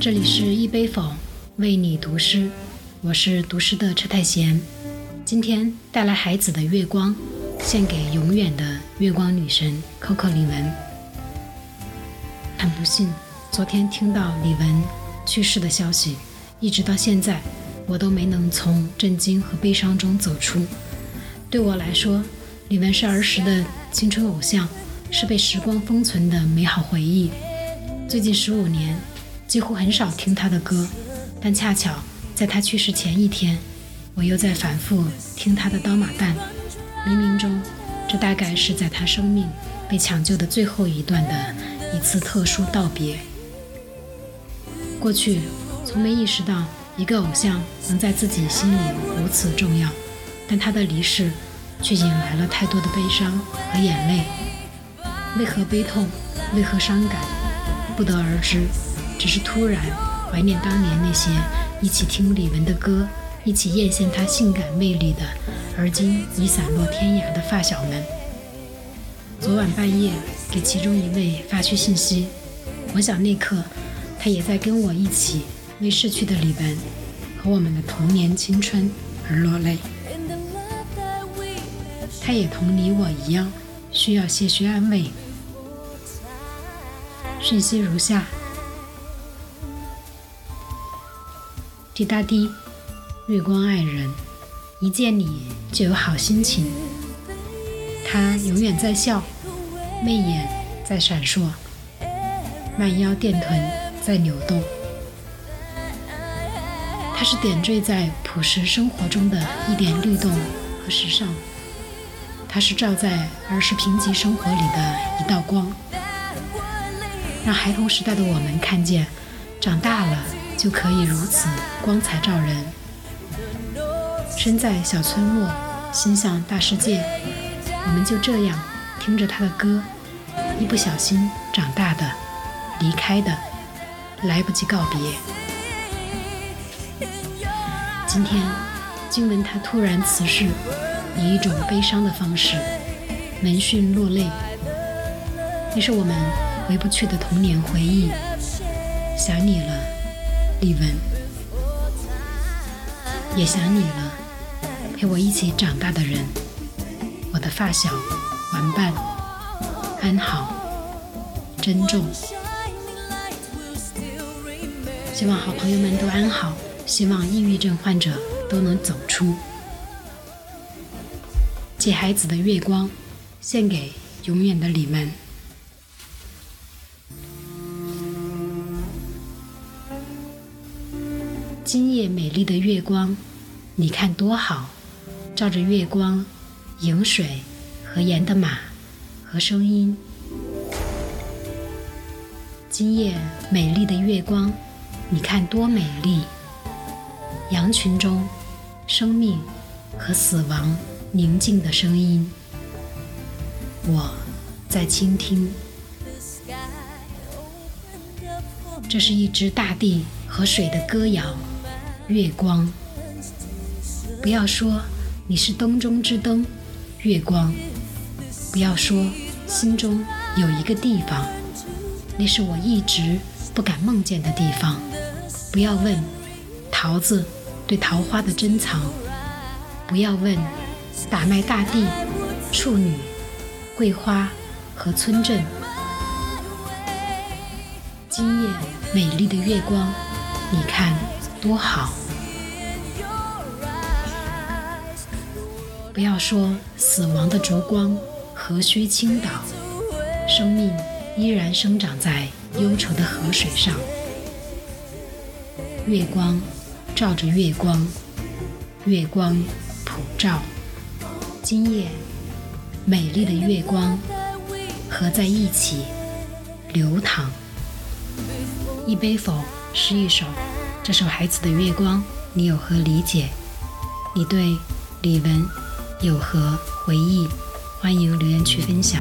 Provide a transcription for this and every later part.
这里是一杯否为你读诗，我是读诗的车太贤。今天带来孩子的月光，献给永远的月光女神 Coco 李玟。很不幸，昨天听到李玟去世的消息，一直到现在，我都没能从震惊和悲伤中走出。对我来说，李玟是儿时的青春偶像，是被时光封存的美好回忆。最近十五年，几乎很少听她的歌，但恰巧在她去世前一天。我又在反复听他的《刀马旦》，冥冥中，这大概是在他生命被抢救的最后一段的一次特殊道别。过去从没意识到一个偶像能在自己心里如此重要，但他的离世却引来了太多的悲伤和眼泪。为何悲痛？为何伤感？不得而知，只是突然怀念当年那些一起听李玟的歌。一起艳羡她性感魅力的，而今已散落天涯的发小们。昨晚半夜给其中一位发去信息，我想那刻他也在跟我一起为逝去的李玟和我们的童年青春而落泪。他也同你我一样需要些许安慰。讯息如下：滴答滴。月光爱人，一见你就有好心情。他永远在笑，媚眼在闪烁，慢腰垫臀在扭动。他是点缀在朴实生活中的一点律动和时尚。他是照在儿时贫瘠生活里的一道光，让孩童时代的我们看见，长大了就可以如此光彩照人。身在小村落，心向大世界。我们就这样听着他的歌，一不小心长大的，离开的，来不及告别。今天经闻他突然辞世，以一种悲伤的方式闻讯落泪。那是我们回不去的童年回忆。想你了，李玟，也想你了。陪我一起长大的人，我的发小、玩伴，安好，珍重。希望好朋友们都安好，希望抑郁症患者都能走出。借孩子的月光，献给永远的你们。今夜美丽的月光，你看多好。照着月光、饮水和盐的马和声音。今夜美丽的月光，你看多美丽！羊群中，生命和死亡宁静的声音。我在倾听。这是一只大地和水的歌谣。月光，不要说。你是灯中之灯，月光。不要说心中有一个地方，那是我一直不敢梦见的地方。不要问桃子对桃花的珍藏，不要问打麦大地、处女、桂花和村镇。今夜美丽的月光，你看多好。不要说死亡的烛光何须倾倒，生命依然生长在忧愁的河水上。月光照着月光，月光普照。今夜美丽的月光合在一起流淌。一杯否是一首，这首孩子的月光，你有何理解？你对李玟？有何回忆？欢迎留言区分享。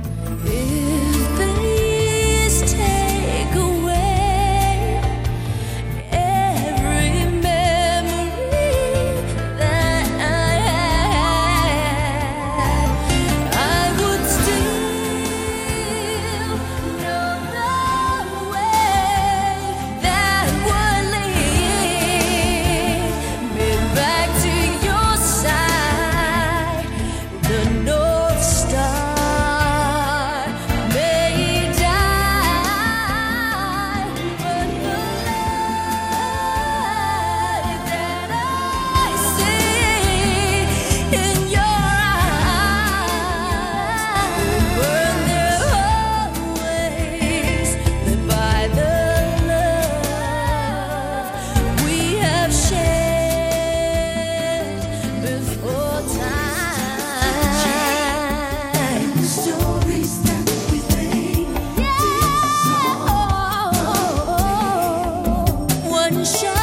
Show.